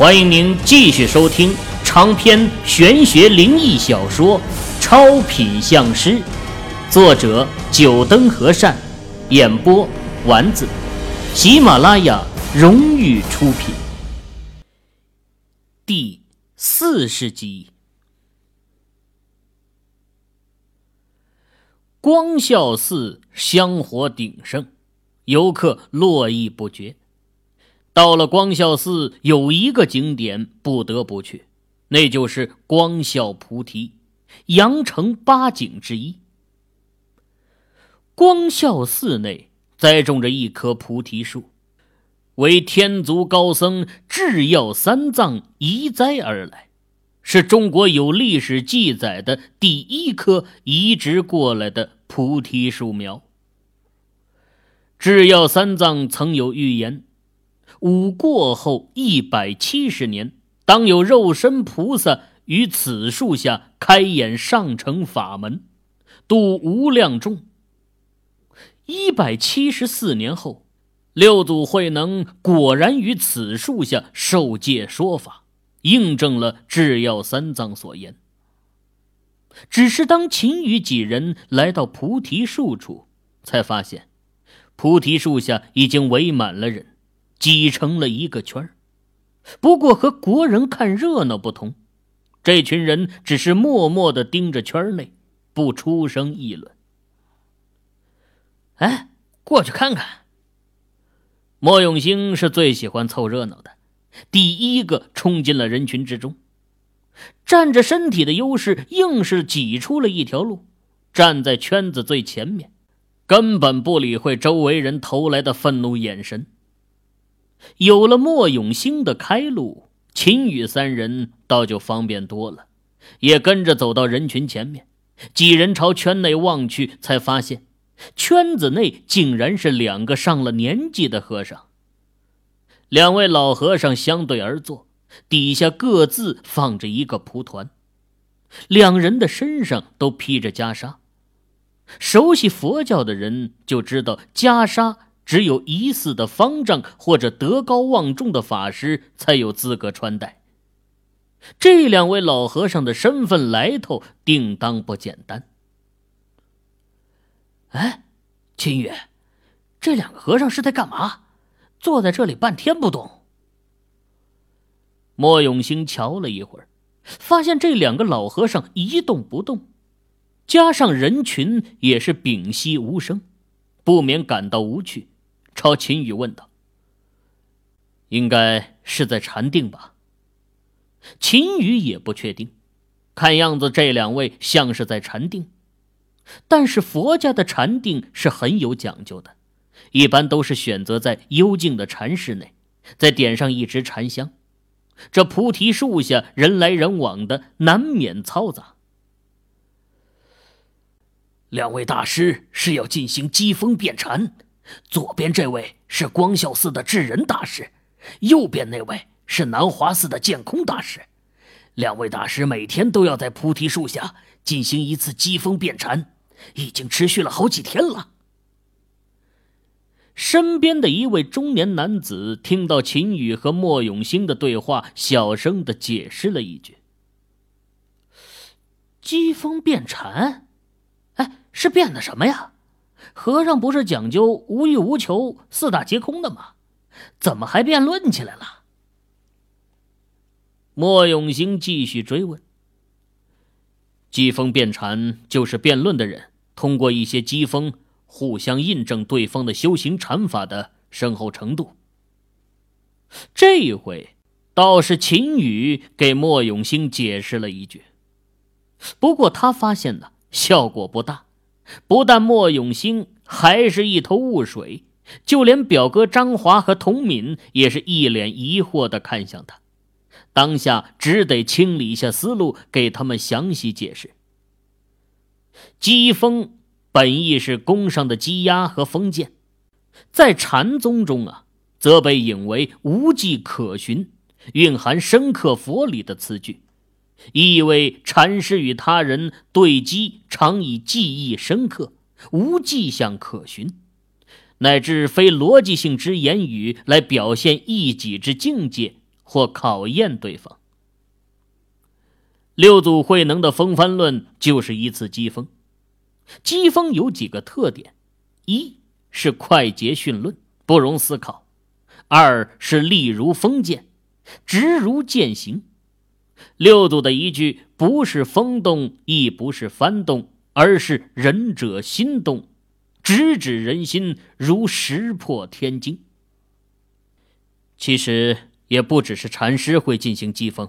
欢迎您继续收听长篇玄学灵异小说《超品相师》，作者：九灯和善，演播：丸子，喜马拉雅荣誉出品。第四十集，光孝寺香火鼎盛，游客络绎不绝。到了光孝寺，有一个景点不得不去，那就是光孝菩提，阳城八景之一。光孝寺内栽种着一棵菩提树，为天竺高僧智药三藏移栽而来，是中国有历史记载的第一棵移植过来的菩提树苗。智药三藏曾有预言。五过后一百七十年，当有肉身菩萨于此树下开演上乘法门，度无量众。一百七十四年后，六祖慧能果然于此树下受戒说法，印证了智药三藏所言。只是当秦羽几人来到菩提树处，才发现菩提树下已经围满了人。挤成了一个圈不过和国人看热闹不同，这群人只是默默的盯着圈内，不出声议论。哎，过去看看。莫永兴是最喜欢凑热闹的，第一个冲进了人群之中，占着身体的优势，硬是挤出了一条路，站在圈子最前面，根本不理会周围人投来的愤怒眼神。有了莫永兴的开路，秦羽三人倒就方便多了，也跟着走到人群前面。几人朝圈内望去，才发现圈子内竟然是两个上了年纪的和尚。两位老和尚相对而坐，底下各自放着一个蒲团，两人的身上都披着袈裟。熟悉佛教的人就知道袈裟。只有疑似的方丈或者德高望重的法师才有资格穿戴。这两位老和尚的身份来头定当不简单。哎，秦宇，这两个和尚是在干嘛？坐在这里半天不动。莫永兴瞧了一会儿，发现这两个老和尚一动不动，加上人群也是屏息无声，不免感到无趣。朝秦羽问道：“应该是在禅定吧？”秦羽也不确定，看样子这两位像是在禅定。但是佛家的禅定是很有讲究的，一般都是选择在幽静的禅室内，再点上一支禅香。这菩提树下人来人往的，难免嘈杂。两位大师是要进行机锋变禅。左边这位是光孝寺的智仁大师，右边那位是南华寺的建空大师。两位大师每天都要在菩提树下进行一次机锋变禅，已经持续了好几天了。身边的一位中年男子听到秦羽和莫永兴的对话，小声的解释了一句：“机锋变禅，哎，是变的什么呀？”和尚不是讲究无欲无求、四大皆空的吗？怎么还辩论起来了？莫永兴继续追问。机锋辩禅就是辩论的人通过一些机锋互相印证对方的修行禅法的深厚程度。这一回倒是秦羽给莫永兴解释了一句，不过他发现呢，效果不大。不但莫永兴还是一头雾水，就连表哥张华和童敏也是一脸疑惑的看向他，当下只得清理一下思路，给他们详细解释。机锋本意是宫上的鸡鸭和封建，在禅宗中啊，则被引为无迹可寻，蕴含深刻佛理的词句。意味禅师与他人对机，常以记忆深刻，无迹象可寻，乃至非逻辑性之言语来表现一己之境界，或考验对方。六祖慧能的风帆论就是一次机锋。机锋有几个特点：一是快捷迅论，不容思考；二是利如锋剑，直如剑行。六祖的一句不是风动，亦不是幡动，而是仁者心动，直指人心，如石破天惊。其实也不只是禅师会进行机锋，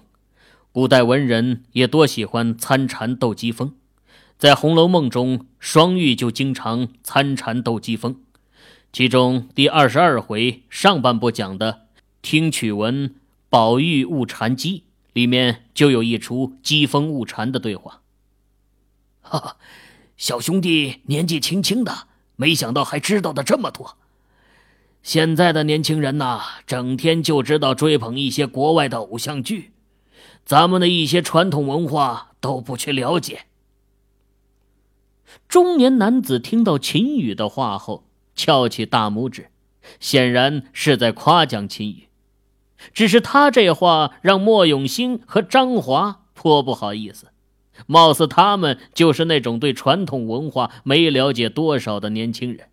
古代文人也多喜欢参禅斗机锋。在《红楼梦》中，双玉就经常参禅斗机锋，其中第二十二回上半部讲的“听曲闻宝玉误禅机”。里面就有一出机锋误禅的对话。哈哈，小兄弟年纪轻轻的，没想到还知道的这么多。现在的年轻人呐，整天就知道追捧一些国外的偶像剧，咱们的一些传统文化都不去了解。中年男子听到秦羽的话后，翘起大拇指，显然是在夸奖秦羽。只是他这话让莫永兴和张华颇不好意思，貌似他们就是那种对传统文化没了解多少的年轻人。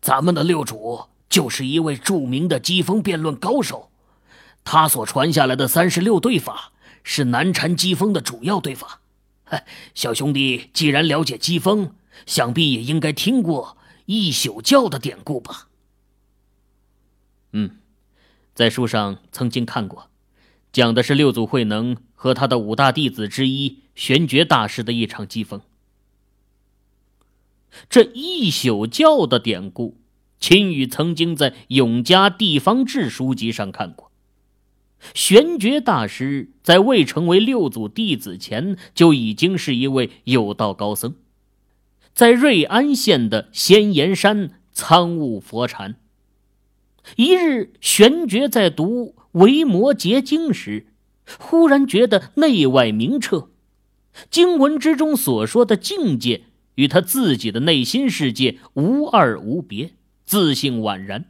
咱们的六主就是一位著名的机锋辩论高手，他所传下来的三十六对法是南禅机锋的主要对法。小兄弟既然了解机锋，想必也应该听过一宿教的典故吧？嗯。在书上曾经看过，讲的是六祖慧能和他的五大弟子之一玄觉大师的一场机锋。这一宿教的典故，秦羽曾经在永嘉地方志书籍上看过。玄觉大师在未成为六祖弟子前，就已经是一位有道高僧，在瑞安县的仙岩山参悟佛禅。一日，玄觉在读《维摩诘经》时，忽然觉得内外明澈，经文之中所说的境界与他自己的内心世界无二无别，自信宛然。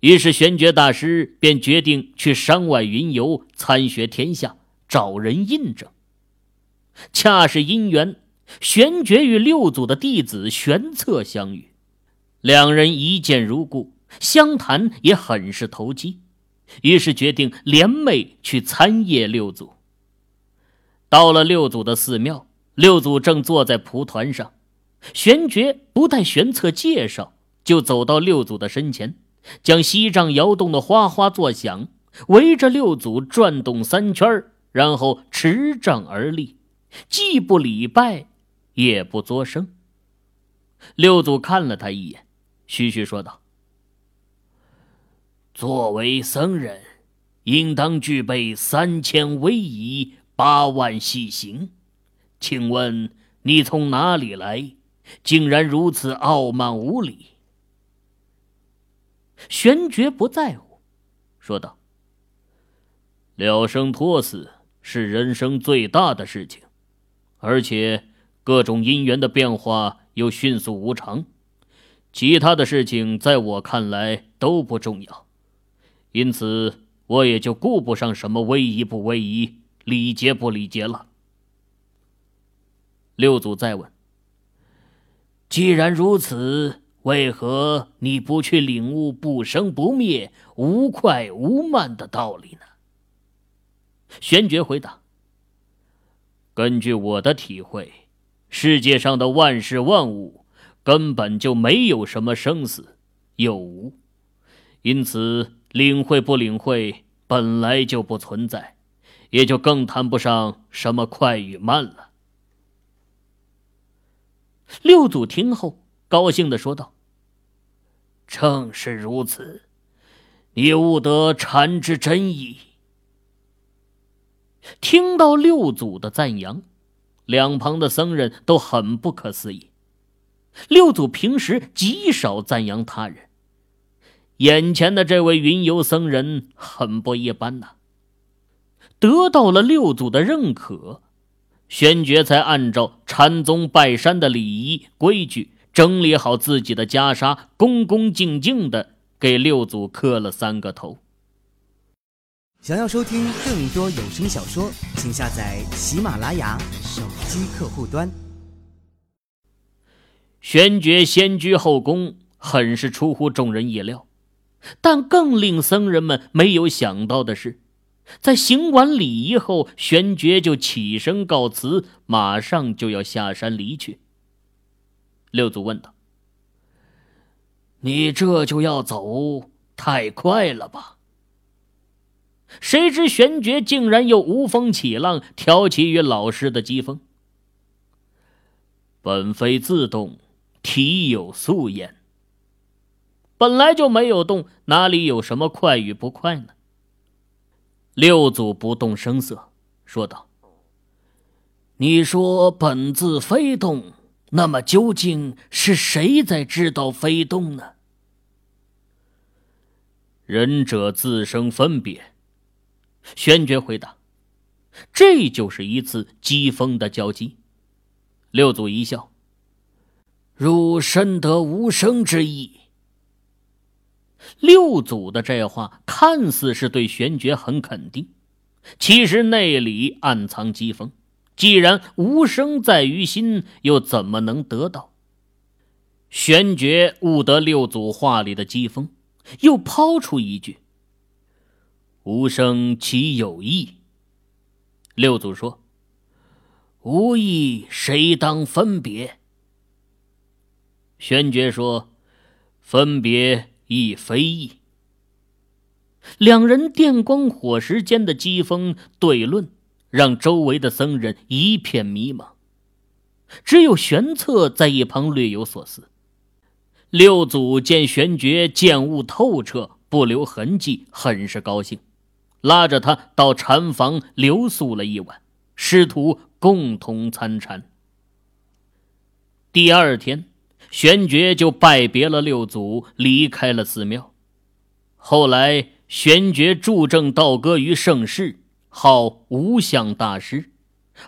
于是，玄觉大师便决定去山外云游，参学天下，找人印证。恰是因缘，玄觉与六祖的弟子玄策相遇，两人一见如故。相谈也很是投机，于是决定联袂去参谒六祖。到了六祖的寺庙，六祖正坐在蒲团上，玄觉不待玄策介绍，就走到六祖的身前，将锡杖摇动的哗哗作响，围着六祖转动三圈，然后持杖而立，既不礼拜，也不作声。六祖看了他一眼，徐徐说道。作为僧人，应当具备三千威仪、八万细行。请问你从哪里来，竟然如此傲慢无礼？玄觉不在乎，说道：“了生托死是人生最大的事情，而且各种因缘的变化又迅速无常，其他的事情在我看来都不重要。”因此，我也就顾不上什么威仪不威仪、礼节不礼节了。六祖再问：“既然如此，为何你不去领悟不生不灭、无快无慢的道理呢？”玄觉回答：“根据我的体会，世界上的万事万物根本就没有什么生死有无，因此。”领会不领会本来就不存在，也就更谈不上什么快与慢了。六祖听后高兴的说道：“正是如此，你悟得禅之真意。”听到六祖的赞扬，两旁的僧人都很不可思议。六祖平时极少赞扬他人。眼前的这位云游僧人很不一般呐。得到了六祖的认可，玄觉才按照禅宗拜山的礼仪规矩整理好自己的袈裟，恭恭敬敬的给六祖磕了三个头。想要收听更多有声小说，请下载喜马拉雅手机客户端。玄觉先居后宫，很是出乎众人意料，但更令僧人们没有想到的是，在行完礼仪后，玄觉就起身告辞，马上就要下山离去。六祖问道：“你这就要走，太快了吧？”谁知玄觉竟然又无风起浪，挑起与老师的讥讽。本非自动，体有素颜。本来就没有动，哪里有什么快与不快呢？六祖不动声色，说道：“你说本自非动，那么究竟是谁在知道非动呢？”仁者自生分别。玄觉回答：“这就是一次机锋的交击。”六祖一笑：“汝深得无声之意。”六祖的这话看似是对玄觉很肯定，其实内里暗藏机锋。既然无声在于心，又怎么能得到？玄觉悟得六祖话里的机锋，又抛出一句。无声其有意？六祖说：“无意，谁当分别？”玄觉说：“分别亦非意。”两人电光火石间的机锋对论，让周围的僧人一片迷茫，只有玄策在一旁略有所思。六祖见玄觉见悟透彻，不留痕迹，很是高兴。拉着他到禅房留宿了一晚，师徒共同参禅。第二天，玄觉就拜别了六祖，离开了寺庙。后来，玄觉助正道歌于盛世，号无相大师。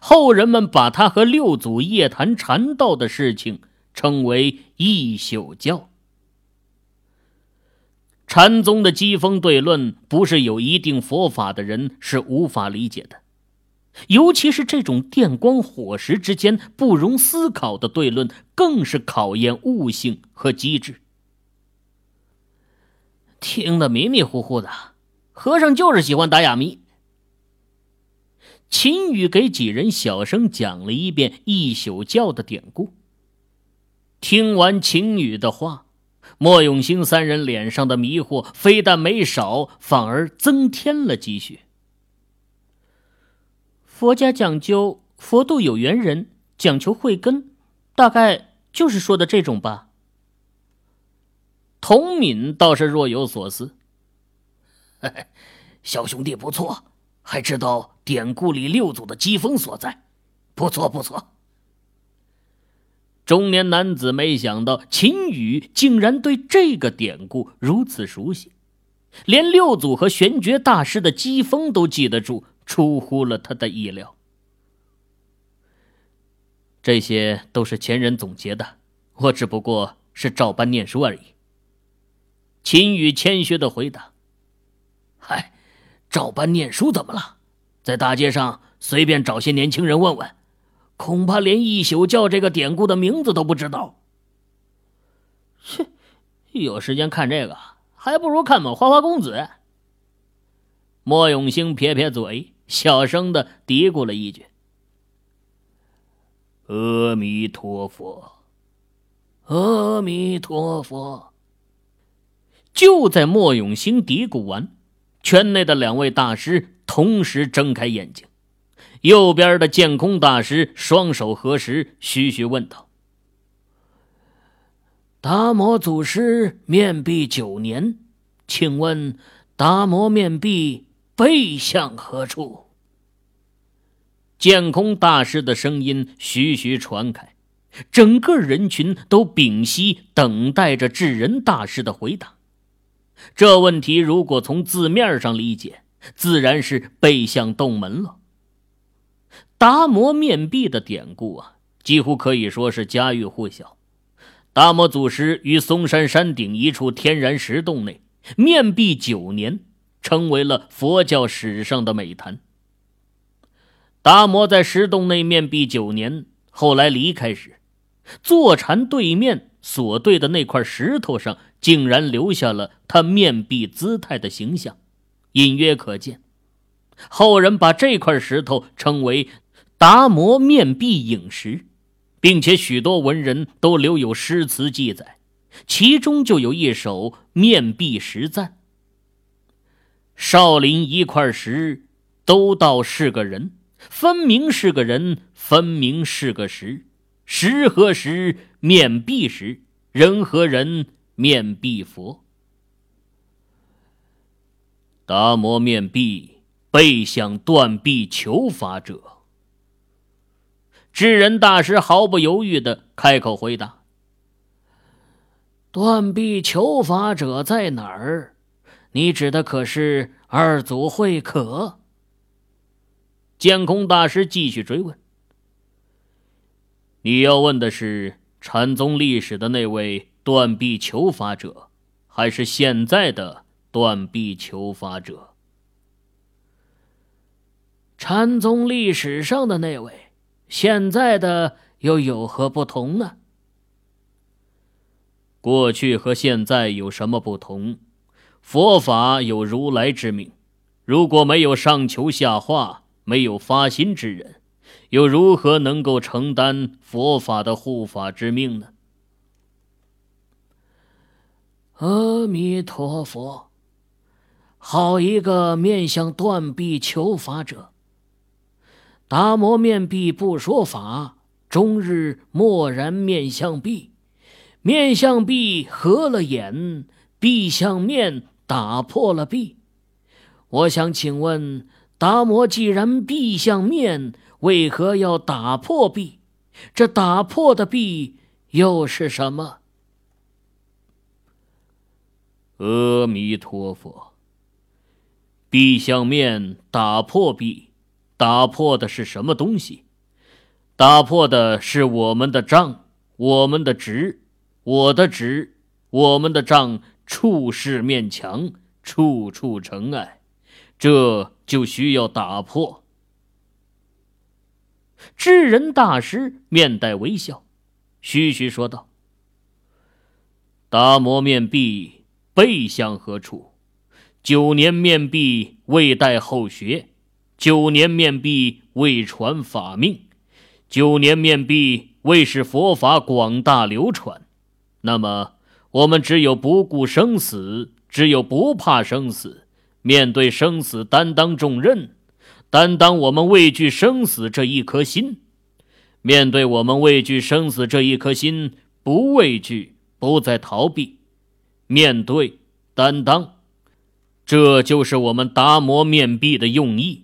后人们把他和六祖夜谈禅道的事情称为一宿教。禅宗的机锋对论，不是有一定佛法的人是无法理解的，尤其是这种电光火石之间不容思考的对论，更是考验悟性和机智。听得迷迷糊糊的，和尚就是喜欢打哑谜。秦羽给几人小声讲了一遍一宿教的典故。听完秦羽的话。莫永兴三人脸上的迷惑非但没少，反而增添了几许。佛家讲究佛度有缘人，讲求慧根，大概就是说的这种吧。童敏倒是若有所思：“ 小兄弟不错，还知道典故里六祖的机锋所在，不错不错。”中年男子没想到秦羽竟然对这个典故如此熟悉，连六祖和玄觉大师的机锋都记得住，出乎了他的意料。这些都是前人总结的，我只不过是照搬念书而已。秦羽谦虚的回答：“嗨，照搬念书怎么了？在大街上随便找些年轻人问问。”恐怕连一宿教这个典故的名字都不知道。切，有时间看这个，还不如看本《花花公子》。莫永兴撇撇嘴，小声的嘀咕了一句：“阿弥陀佛，阿弥陀佛。”就在莫永兴嘀咕完，圈内的两位大师同时睁开眼睛。右边的剑空大师双手合十，徐徐问道：“达摩祖师面壁九年，请问达摩面壁背向何处？”剑空大师的声音徐徐传开，整个人群都屏息，等待着智人大师的回答。这问题如果从字面上理解，自然是背向洞门了。达摩面壁的典故啊，几乎可以说是家喻户晓。达摩祖师于嵩山山顶一处天然石洞内面壁九年，成为了佛教史上的美谈。达摩在石洞内面壁九年，后来离开时，坐禅对面所对的那块石头上，竟然留下了他面壁姿态的形象，隐约可见。后人把这块石头称为“达摩面壁影石”，并且许多文人都留有诗词记载，其中就有一首《面壁石赞》：“少林一块石，都道是个人，分明是个人，分明是个石。石和石，面壁石；人和人，面壁佛。达摩面壁。”背向断臂求法者，智人大师毫不犹豫的开口回答：“断臂求法者在哪儿？你指的可是二祖慧可？”监空大师继续追问：“你要问的是禅宗历史的那位断臂求法者，还是现在的断臂求法者？”禅宗历史上的那位，现在的又有何不同呢？过去和现在有什么不同？佛法有如来之命，如果没有上求下化、没有发心之人，又如何能够承担佛法的护法之命呢？阿弥陀佛，好一个面向断臂求法者！达摩面壁不说法，终日默然面向壁，面向壁合了眼，壁向面打破了壁。我想请问，达摩既然壁向面，为何要打破壁？这打破的壁又是什么？阿弥陀佛，壁向面打破壁。打破的是什么东西？打破的是我们的账，我们的值，我的值，我们的账，处事面墙，处处尘埃，这就需要打破。智人大师面带微笑，徐徐说道：“达摩面壁背向何处？九年面壁未待后学。”九年面壁为传法命，九年面壁为使佛法广大流传。那么，我们只有不顾生死，只有不怕生死，面对生死担当重任，担当我们畏惧生死这一颗心。面对我们畏惧生死这一颗心，不畏惧，不再逃避，面对担当，这就是我们达摩面壁的用意。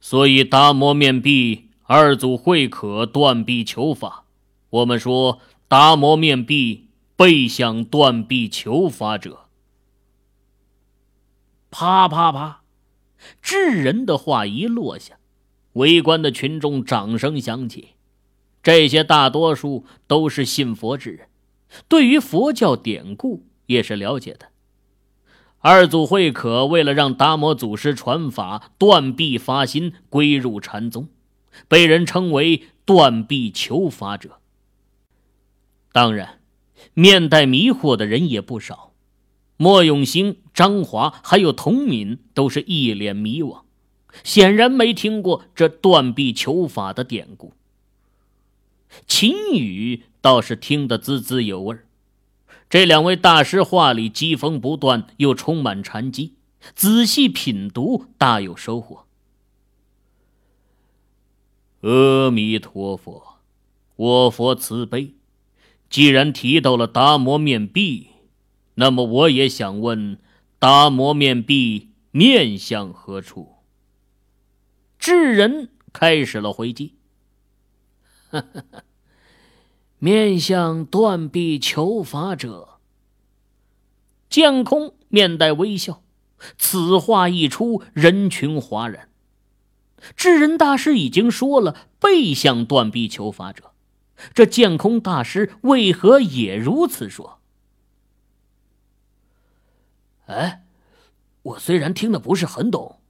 所以，达摩面壁，二祖慧可断臂求法。我们说，达摩面壁背向断臂求法者。啪啪啪，智人的话一落下，围观的群众掌声响起。这些大多数都是信佛之人，对于佛教典故也是了解的。二祖慧可为了让达摩祖师传法，断臂发心归入禅宗，被人称为断臂求法者。当然，面带迷惑的人也不少。莫永兴、张华还有童敏都是一脸迷惘，显然没听过这断臂求法的典故。秦羽倒是听得滋滋有味。这两位大师话里机锋不断，又充满禅机，仔细品读，大有收获。阿弥陀佛，我佛慈悲。既然提到了达摩面壁，那么我也想问：达摩面壁面向何处？智人开始了回击。哈哈。面向断臂求法者，剑空面带微笑。此话一出，人群哗然。智人大师已经说了背向断臂求法者，这剑空大师为何也如此说？哎，我虽然听得不是很懂，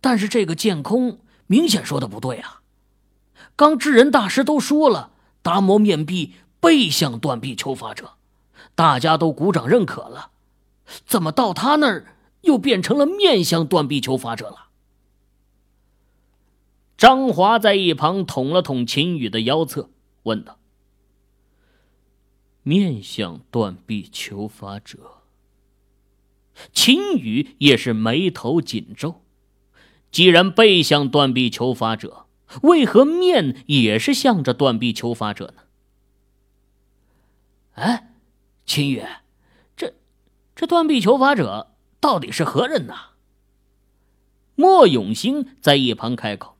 但是这个剑空明显说的不对啊。刚智人大师都说了，达摩面壁背向断臂求法者，大家都鼓掌认可了，怎么到他那儿又变成了面向断臂求法者了？张华在一旁捅了捅秦羽的腰侧，问道：“面向断臂求法者。”秦羽也是眉头紧皱。既然背向断臂求法者，为何面也是向着断臂求法者呢？哎，秦羽，这这断臂求法者到底是何人呢？莫永兴在一旁开口：“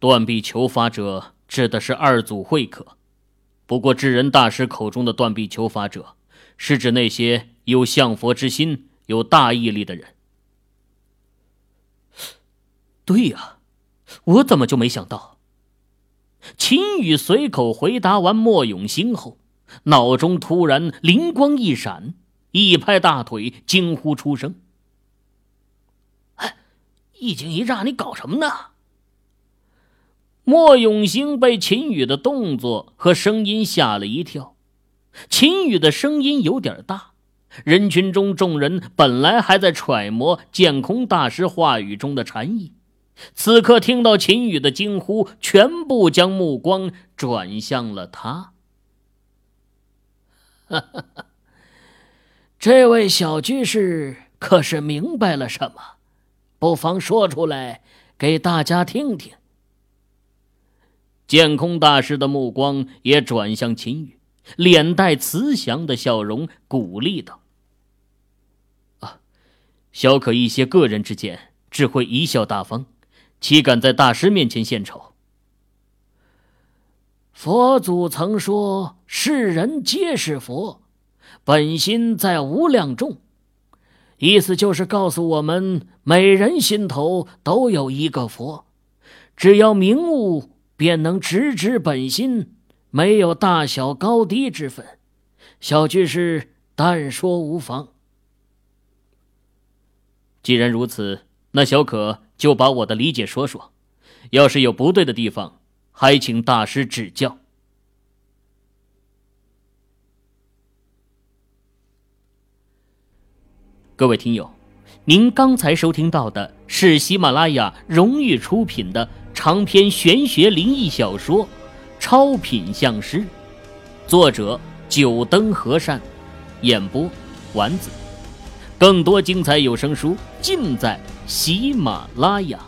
断臂求法者指的是二祖慧可，不过智人大师口中的断臂求法者，是指那些……”有向佛之心、有大毅力的人。对呀，我怎么就没想到？秦羽随口回答完莫永兴后，脑中突然灵光一闪，一拍大腿，惊呼出声：“哎，一惊一乍，你搞什么呢？”莫永兴被秦羽的动作和声音吓了一跳。秦羽的声音有点大。人群中，众人本来还在揣摩剑空大师话语中的禅意，此刻听到秦羽的惊呼，全部将目光转向了他。这位小居士可是明白了什么？不妨说出来给大家听听。剑空大师的目光也转向秦羽，脸带慈祥的笑容，鼓励道。啊小可一些个人之见，只会贻笑大方，岂敢在大师面前献丑？佛祖曾说：“世人皆是佛，本心在无量众。”意思就是告诉我们，每人心头都有一个佛，只要明悟，便能直指本心，没有大小高低之分。小居士但说无妨。既然如此，那小可就把我的理解说说，要是有不对的地方，还请大师指教。各位听友，您刚才收听到的是喜马拉雅荣誉出品的长篇玄学灵异小说《超品相师》，作者九灯和善，演播丸子。更多精彩有声书，尽在喜马拉雅。